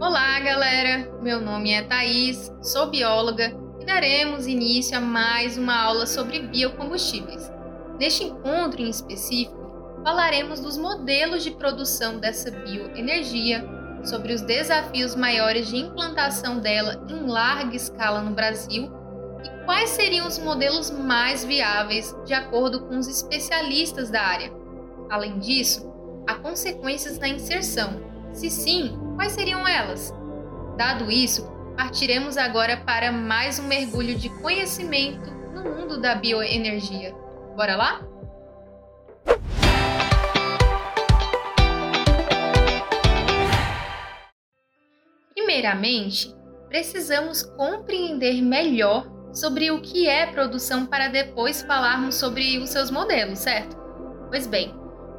Olá, galera! Meu nome é Thaís, sou bióloga e daremos início a mais uma aula sobre biocombustíveis. Neste encontro em específico, falaremos dos modelos de produção dessa bioenergia, sobre os desafios maiores de implantação dela em larga escala no Brasil e quais seriam os modelos mais viáveis de acordo com os especialistas da área. Além disso, há consequências na inserção. Se sim, Quais seriam elas? Dado isso, partiremos agora para mais um mergulho de conhecimento no mundo da bioenergia. Bora lá? Primeiramente, precisamos compreender melhor sobre o que é produção para depois falarmos sobre os seus modelos, certo? Pois bem,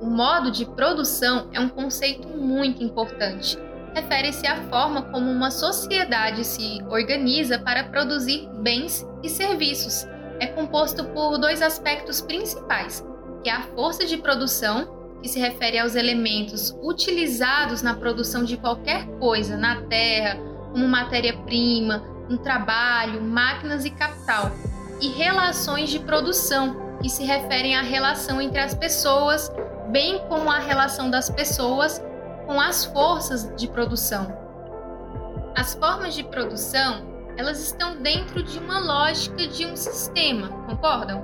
o modo de produção é um conceito muito importante refere-se à forma como uma sociedade se organiza para produzir bens e serviços. É composto por dois aspectos principais, que é a força de produção, que se refere aos elementos utilizados na produção de qualquer coisa na terra, como matéria-prima, um trabalho, máquinas e capital, e relações de produção, que se referem à relação entre as pessoas, bem como a relação das pessoas com as forças de produção. As formas de produção, elas estão dentro de uma lógica de um sistema, concordam?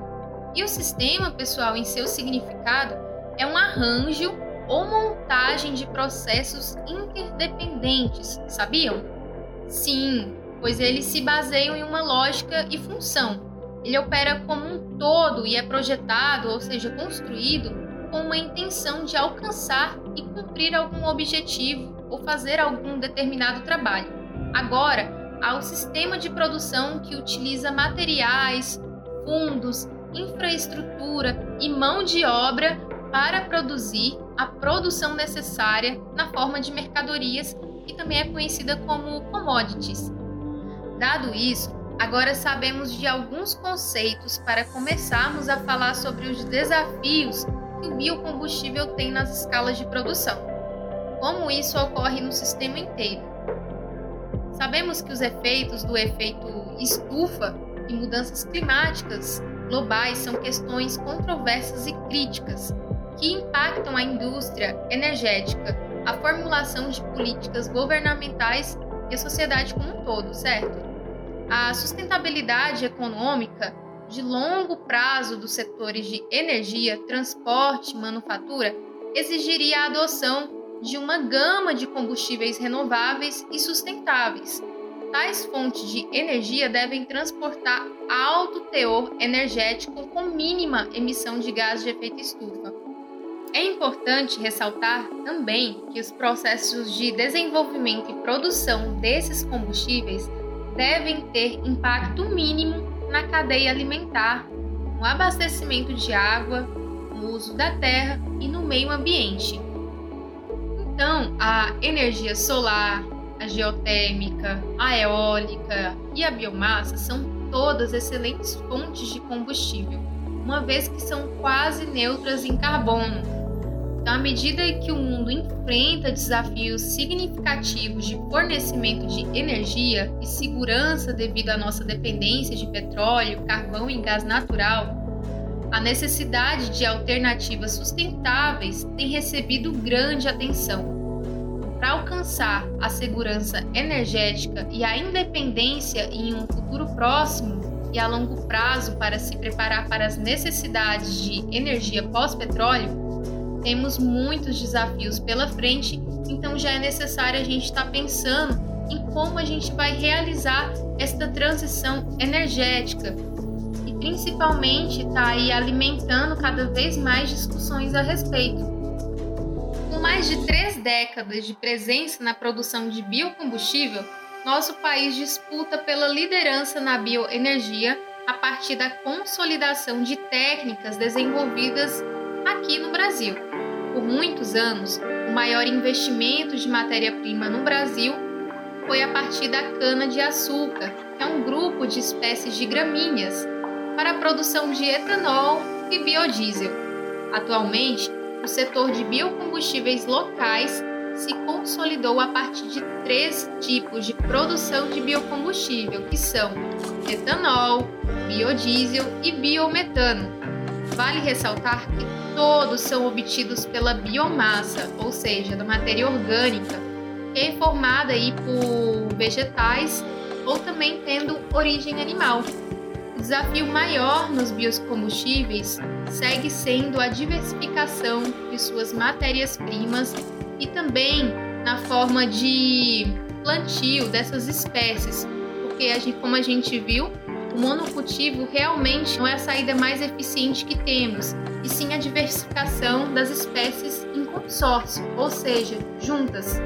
E o sistema, pessoal, em seu significado, é um arranjo ou montagem de processos interdependentes, sabiam? Sim, pois eles se baseiam em uma lógica e função. Ele opera como um todo e é projetado, ou seja, construído com uma intenção de alcançar e cumprir algum objetivo ou fazer algum determinado trabalho. Agora, há o sistema de produção que utiliza materiais, fundos, infraestrutura e mão de obra para produzir a produção necessária na forma de mercadorias, que também é conhecida como commodities. Dado isso, agora sabemos de alguns conceitos para começarmos a falar sobre os desafios que o biocombustível tem nas escalas de produção. Como isso ocorre no sistema inteiro? Sabemos que os efeitos do efeito estufa e mudanças climáticas globais são questões controversas e críticas que impactam a indústria energética, a formulação de políticas governamentais e a sociedade como um todo, certo? A sustentabilidade econômica de longo prazo dos setores de energia, transporte manufatura exigiria a adoção de uma gama de combustíveis renováveis e sustentáveis. Tais fontes de energia devem transportar alto teor energético com mínima emissão de gás de efeito estufa. É importante ressaltar também que os processos de desenvolvimento e produção desses combustíveis devem ter impacto mínimo na cadeia alimentar, no abastecimento de água, no uso da terra e no meio ambiente. Então, a energia solar, a geotérmica, a eólica e a biomassa são todas excelentes fontes de combustível, uma vez que são quase neutras em carbono então, à medida que o mundo enfrenta desafios significativos de fornecimento de energia e segurança devido à nossa dependência de petróleo, carvão e gás natural, a necessidade de alternativas sustentáveis tem recebido grande atenção. Para alcançar a segurança energética e a independência em um futuro próximo e a longo prazo para se preparar para as necessidades de energia pós-petróleo, temos muitos desafios pela frente, então já é necessário a gente estar tá pensando em como a gente vai realizar esta transição energética e principalmente está aí alimentando cada vez mais discussões a respeito. Com mais de três décadas de presença na produção de biocombustível, nosso país disputa pela liderança na bioenergia a partir da consolidação de técnicas desenvolvidas aqui no Brasil. Por muitos anos, o maior investimento de matéria-prima no Brasil foi a partir da cana-de-açúcar, que é um grupo de espécies de gramíneas, para a produção de etanol e biodiesel. Atualmente, o setor de biocombustíveis locais se consolidou a partir de três tipos de produção de biocombustível, que são etanol, biodiesel e biometano. Vale ressaltar que todos são obtidos pela biomassa, ou seja, da matéria orgânica, que é formada aí por vegetais ou também tendo origem animal. O desafio maior nos biocombustíveis segue sendo a diversificação de suas matérias-primas e também na forma de plantio dessas espécies, porque a gente, como a gente viu, o monocultivo realmente não é a saída mais eficiente que temos, e sim a diversificação das espécies em consórcio, ou seja, juntas.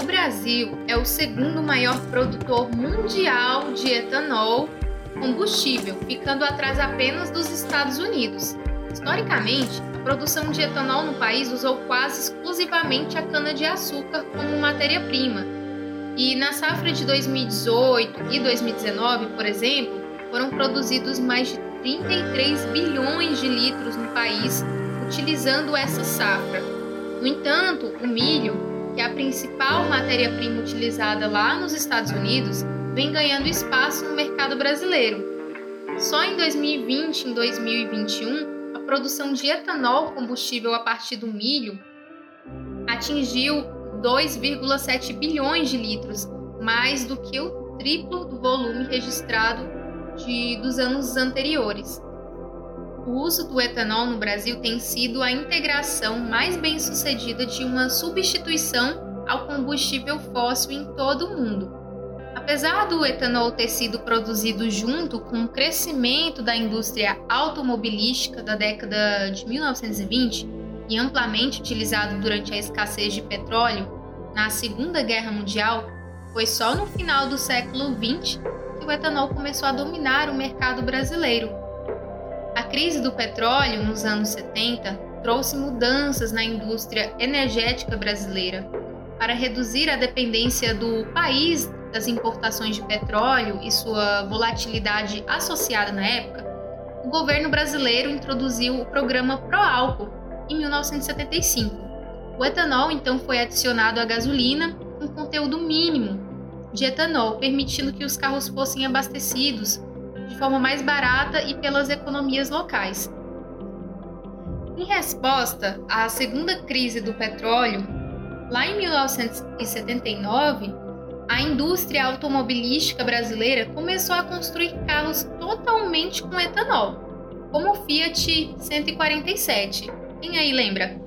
O Brasil é o segundo maior produtor mundial de etanol combustível, ficando atrás apenas dos Estados Unidos. Historicamente, a produção de etanol no país usou quase exclusivamente a cana-de-açúcar como matéria-prima. E na safra de 2018 e 2019, por exemplo, foram produzidos mais de 33 bilhões de litros no país utilizando essa safra. No entanto, o milho, que é a principal matéria-prima utilizada lá nos Estados Unidos, vem ganhando espaço no mercado brasileiro. Só em 2020 e em 2021, a produção de etanol combustível a partir do milho atingiu 2,7 bilhões de litros, mais do que o triplo do volume registrado de, dos anos anteriores. O uso do etanol no Brasil tem sido a integração mais bem sucedida de uma substituição ao combustível fóssil em todo o mundo. Apesar do etanol ter sido produzido junto com o crescimento da indústria automobilística da década de 1920 e amplamente utilizado durante a escassez de petróleo na Segunda Guerra Mundial, foi só no final do século XX que o etanol começou a dominar o mercado brasileiro. A crise do petróleo nos anos 70 trouxe mudanças na indústria energética brasileira. Para reduzir a dependência do país das importações de petróleo e sua volatilidade associada na época, o governo brasileiro introduziu o programa Proálcool em 1975. O etanol então foi adicionado à gasolina com conteúdo mínimo de etanol, permitindo que os carros fossem abastecidos de forma mais barata e pelas economias locais. Em resposta à segunda crise do petróleo, lá em 1979, a indústria automobilística brasileira começou a construir carros totalmente com etanol, como o Fiat 147. Quem aí lembra?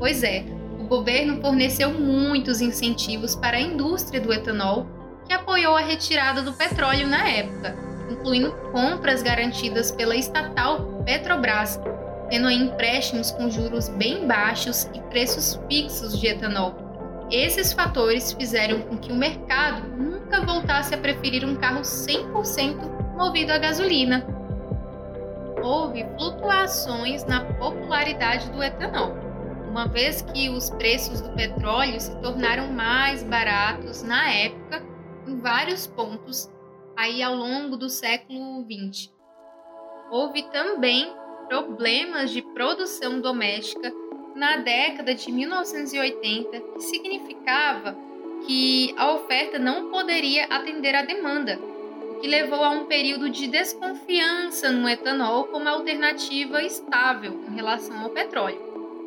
Pois é, o governo forneceu muitos incentivos para a indústria do etanol, que apoiou a retirada do petróleo na época, incluindo compras garantidas pela estatal Petrobras, tendo empréstimos com juros bem baixos e preços fixos de etanol esses fatores fizeram com que o mercado nunca voltasse a preferir um carro 100% movido a gasolina. Houve flutuações na popularidade do etanol, uma vez que os preços do petróleo se tornaram mais baratos na época em vários pontos aí ao longo do século XX. Houve também problemas de produção doméstica na década de 1980, que significava que a oferta não poderia atender à demanda, que levou a um período de desconfiança no etanol como alternativa estável em relação ao petróleo.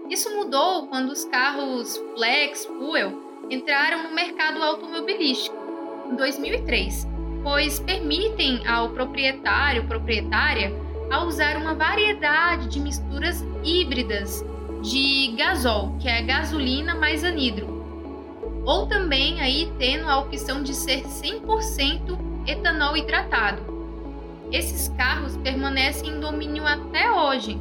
Isso mudou quando os carros flex fuel entraram no mercado automobilístico em 2003, pois permitem ao proprietário proprietária a usar uma variedade de misturas híbridas de gasol, que é gasolina mais anidro. Ou também aí tendo a opção de ser 100% etanol hidratado. Esses carros permanecem em domínio até hoje,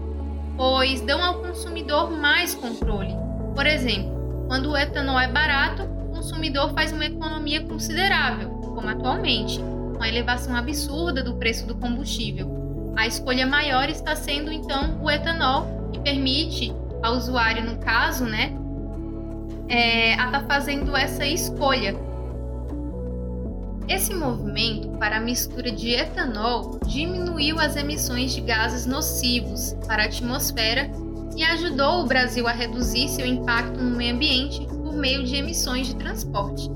pois dão ao consumidor mais controle. Por exemplo, quando o etanol é barato, o consumidor faz uma economia considerável, como atualmente, com a elevação absurda do preço do combustível. A escolha maior está sendo então o etanol, que permite ao usuário, no caso, né, é, a estar tá fazendo essa escolha. Esse movimento para a mistura de etanol diminuiu as emissões de gases nocivos para a atmosfera e ajudou o Brasil a reduzir seu impacto no meio ambiente por meio de emissões de transporte.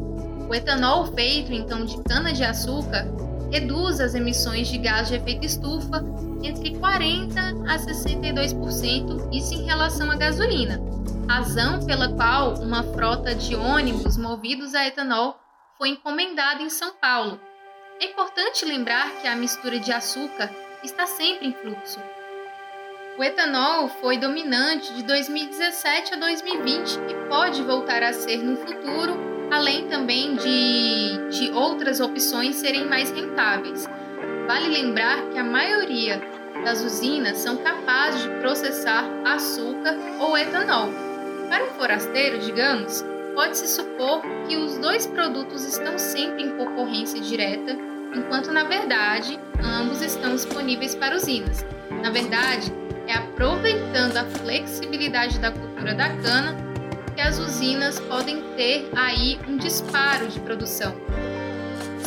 O etanol feito então de cana-de-açúcar reduz as emissões de gás de efeito estufa entre 40 a 62%, isso em relação à gasolina, razão pela qual uma frota de ônibus movidos a etanol foi encomendada em São Paulo. É importante lembrar que a mistura de açúcar está sempre em fluxo. O etanol foi dominante de 2017 a 2020 e pode voltar a ser no futuro, além também de, de outras opções serem mais rentáveis. Vale lembrar que a maioria das usinas são capazes de processar açúcar ou etanol. Para um forasteiro, digamos, pode-se supor que os dois produtos estão sempre em concorrência direta, enquanto na verdade ambos estão disponíveis para usinas. Na verdade, é aproveitando a flexibilidade da cultura da cana que as usinas podem ter aí um disparo de produção.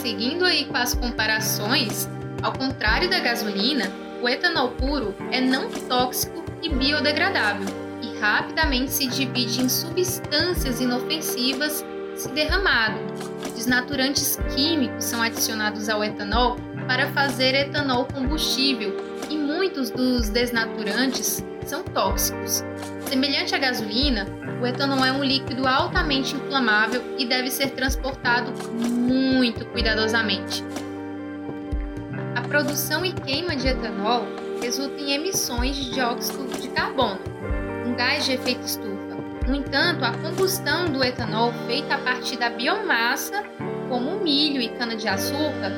Seguindo aí com as comparações, ao contrário da gasolina, o etanol puro é não tóxico e biodegradável rapidamente se divide em substâncias inofensivas se derramado. Desnaturantes químicos são adicionados ao etanol para fazer etanol combustível e muitos dos desnaturantes são tóxicos. Semelhante à gasolina, o etanol é um líquido altamente inflamável e deve ser transportado muito cuidadosamente. A produção e queima de etanol resulta em emissões de dióxido de carbono, um gás de efeito estufa. No entanto, a combustão do etanol feita a partir da biomassa, como milho e cana-de-açúcar,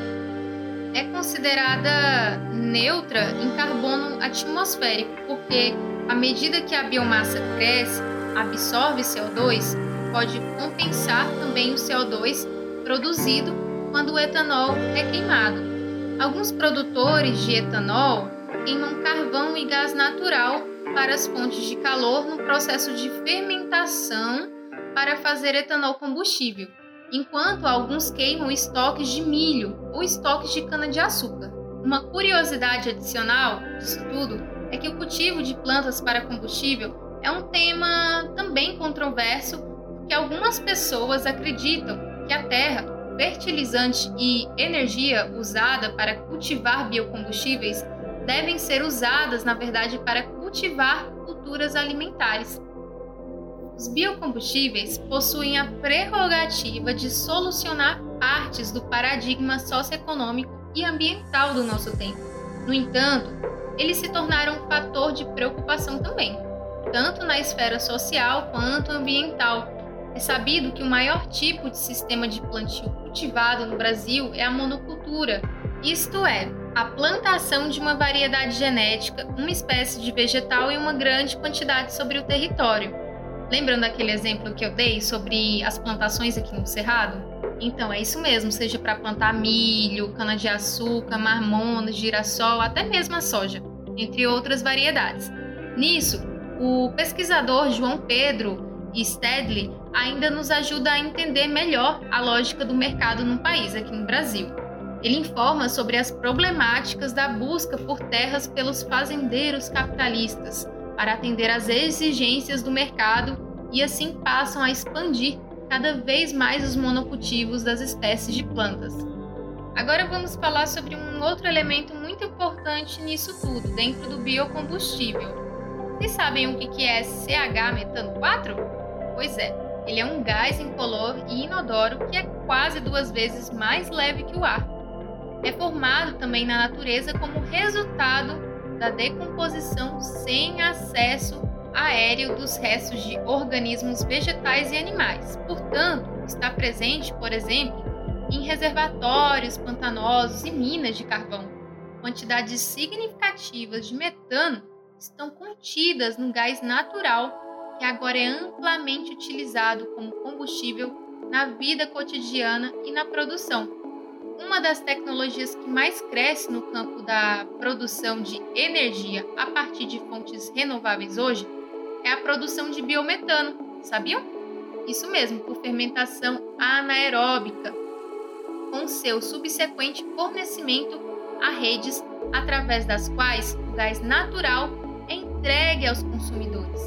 é considerada neutra em carbono atmosférico, porque à medida que a biomassa cresce, absorve CO2, pode compensar também o CO2 produzido quando o etanol é queimado. Alguns produtores de etanol queimam carvão e gás natural para as fontes de calor no processo de fermentação para fazer etanol combustível enquanto alguns queimam estoques de milho ou estoques de cana-de-açúcar. Uma curiosidade adicional disso tudo é que o cultivo de plantas para combustível é um tema também controverso, porque algumas pessoas acreditam que a terra, fertilizante e energia usada para cultivar biocombustíveis devem ser usadas, na verdade, para cultivar culturas alimentares. Os biocombustíveis possuem a prerrogativa de solucionar partes do paradigma socioeconômico e ambiental do nosso tempo. No entanto, eles se tornaram um fator de preocupação também, tanto na esfera social quanto ambiental. É sabido que o maior tipo de sistema de plantio cultivado no Brasil é a monocultura, isto é, a plantação de uma variedade genética, uma espécie de vegetal e uma grande quantidade sobre o território. Lembrando aquele exemplo que eu dei sobre as plantações aqui no Cerrado? Então, é isso mesmo, seja para plantar milho, cana-de-açúcar, marmona, girassol, até mesmo a soja, entre outras variedades. Nisso, o pesquisador João Pedro Stedley ainda nos ajuda a entender melhor a lógica do mercado no país, aqui no Brasil. Ele informa sobre as problemáticas da busca por terras pelos fazendeiros capitalistas, para atender às exigências do mercado e assim passam a expandir cada vez mais os monocultivos das espécies de plantas. Agora vamos falar sobre um outro elemento muito importante nisso tudo, dentro do biocombustível. Vocês sabem o que é CH metano 4? Pois é, ele é um gás incolor e inodoro que é quase duas vezes mais leve que o ar. É formado também na natureza como resultado da decomposição sem acesso aéreo dos restos de organismos vegetais e animais. Portanto, está presente, por exemplo, em reservatórios pantanosos e minas de carvão. Quantidades significativas de metano estão contidas no gás natural, que agora é amplamente utilizado como combustível na vida cotidiana e na produção uma das tecnologias que mais cresce no campo da produção de energia a partir de fontes renováveis hoje é a produção de biometano, sabiam? Isso mesmo, por fermentação anaeróbica, com seu subsequente fornecimento a redes através das quais o gás natural é entregue aos consumidores.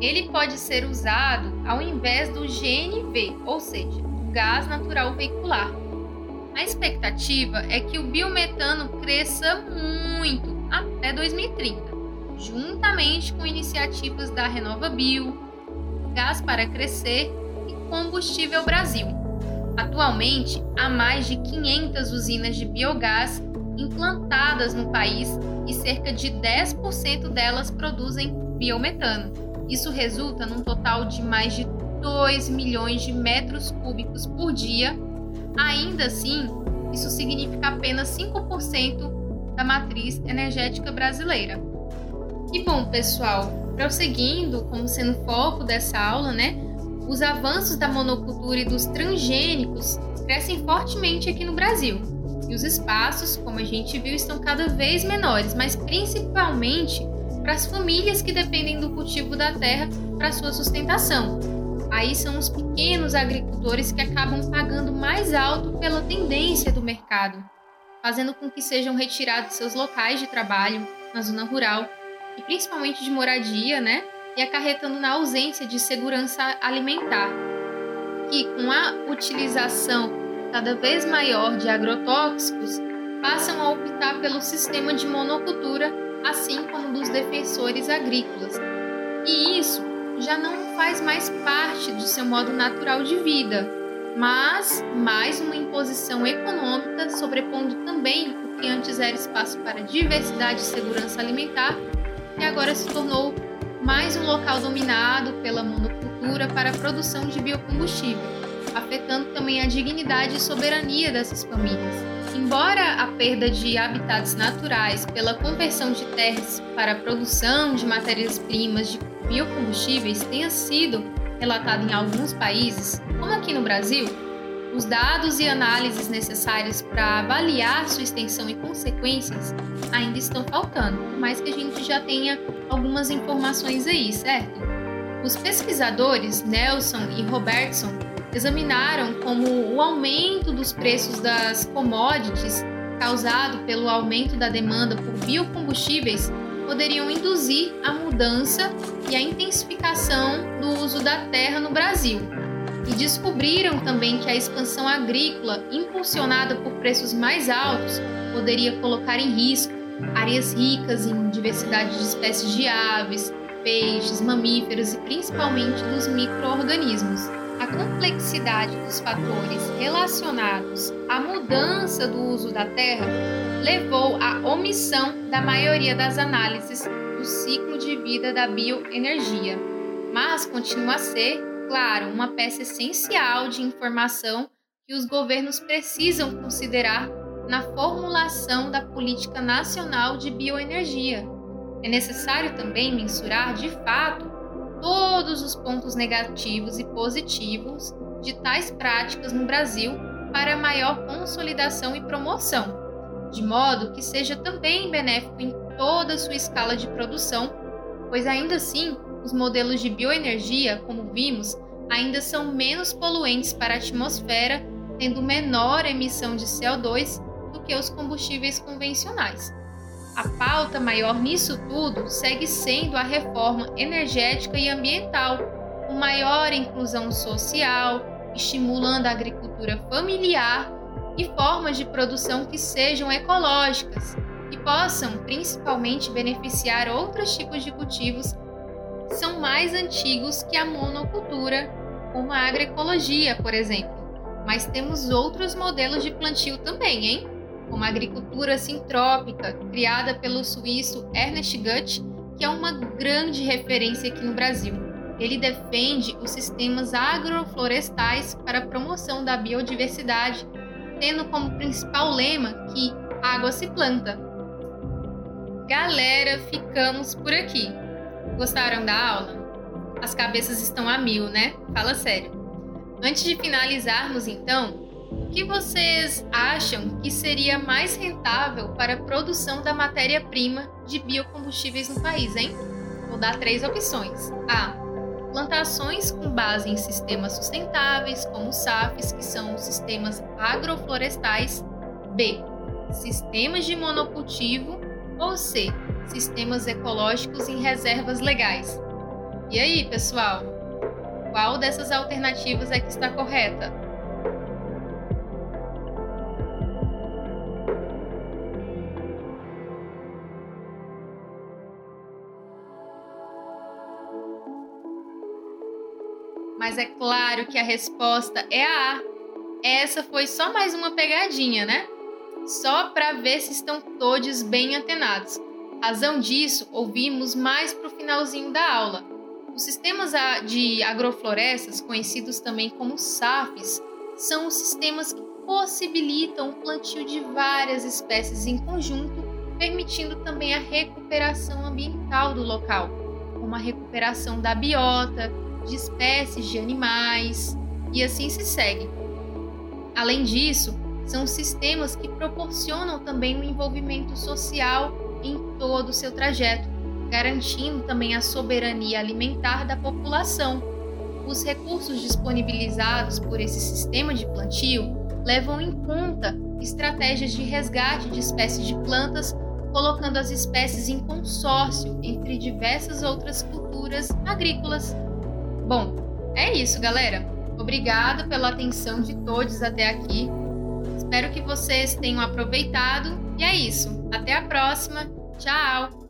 ele pode ser usado ao invés do GNV, ou seja, do gás natural veicular. A expectativa é que o biometano cresça muito até 2030, juntamente com iniciativas da RenovaBio, Gás para Crescer e Combustível Brasil. Atualmente, há mais de 500 usinas de biogás implantadas no país e cerca de 10% delas produzem biometano. Isso resulta num total de mais de 2 milhões de metros cúbicos por dia. Ainda assim, isso significa apenas 5% da matriz energética brasileira. E bom, pessoal, prosseguindo, como sendo foco dessa aula, né? Os avanços da monocultura e dos transgênicos crescem fortemente aqui no Brasil. E os espaços, como a gente viu, estão cada vez menores, mas principalmente para as famílias que dependem do cultivo da terra para sua sustentação. Aí são os pequenos agricultores que acabam pagando mais alto pela tendência do mercado, fazendo com que sejam retirados seus locais de trabalho na zona rural e principalmente de moradia, né? E acarretando na ausência de segurança alimentar, que com a utilização cada vez maior de agrotóxicos passam a optar pelo sistema de monocultura assim como dos defensores agrícolas. E isso já não faz mais parte do seu modo natural de vida, mas mais uma imposição econômica sobrepondo também o que antes era espaço para diversidade e segurança alimentar e agora se tornou mais um local dominado pela monocultura para a produção de biocombustível, afetando também a dignidade e soberania dessas famílias. Embora a perda de habitats naturais pela conversão de terras para a produção de matérias-primas de biocombustíveis tenha sido relatada em alguns países, como aqui no Brasil, os dados e análises necessários para avaliar sua extensão e consequências ainda estão faltando, por mais que a gente já tenha algumas informações aí, certo? Os pesquisadores Nelson e Robertson examinaram como o aumento dos preços das commodities causado pelo aumento da demanda por biocombustíveis poderiam induzir a mudança e a intensificação do uso da terra no Brasil. E descobriram também que a expansão agrícola, impulsionada por preços mais altos, poderia colocar em risco áreas ricas em diversidade de espécies de aves, peixes, mamíferos e principalmente dos micro-organismos a complexidade dos fatores relacionados à mudança do uso da terra levou à omissão da maioria das análises do ciclo de vida da bioenergia, mas continua a ser, claro, uma peça essencial de informação que os governos precisam considerar na formulação da política nacional de bioenergia. É necessário também mensurar, de fato, todos os pontos negativos e positivos de tais práticas no Brasil para maior consolidação e promoção, de modo que seja também benéfico toda a sua escala de produção, pois ainda assim os modelos de bioenergia, como vimos, ainda são menos poluentes para a atmosfera, tendo menor emissão de CO2 do que os combustíveis convencionais. A pauta maior nisso tudo segue sendo a reforma energética e ambiental, com maior inclusão social, estimulando a agricultura familiar e formas de produção que sejam ecológicas e possam principalmente beneficiar outros tipos de cultivos que são mais antigos que a monocultura, como a agroecologia, por exemplo. Mas temos outros modelos de plantio também, hein? como a agricultura sintrópica, criada pelo suíço Ernest Gutt, que é uma grande referência aqui no Brasil. Ele defende os sistemas agroflorestais para a promoção da biodiversidade, tendo como principal lema que água se planta. Galera, ficamos por aqui. Gostaram da aula? As cabeças estão a mil, né? Fala sério. Antes de finalizarmos, então, o que vocês acham que seria mais rentável para a produção da matéria-prima de biocombustíveis no país, hein? Vou dar três opções. A. Plantações com base em sistemas sustentáveis, como SAFs, que são sistemas agroflorestais. B. Sistemas de monocultivo. Ou C. Sistemas ecológicos em reservas legais. E aí, pessoal? Qual dessas alternativas é que está correta? Mas é claro que a resposta é a A. Essa foi só mais uma pegadinha, né? Só para ver se estão todos bem antenados. Razão disso, ouvimos mais para o finalzinho da aula. Os sistemas de agroflorestas, conhecidos também como SAFs, são os sistemas que possibilitam o plantio de várias espécies em conjunto, permitindo também a recuperação ambiental do local, como a recuperação da biota, de espécies de animais, e assim se segue. Além disso, são sistemas que proporcionam também o envolvimento social em todo o seu trajeto, garantindo também a soberania alimentar da população. Os recursos disponibilizados por esse sistema de plantio levam em conta estratégias de resgate de espécies de plantas, colocando as espécies em consórcio entre diversas outras culturas agrícolas. Bom, é isso, galera. Obrigada pela atenção de todos até aqui. Espero que vocês tenham aproveitado. E é isso. Até a próxima. Tchau!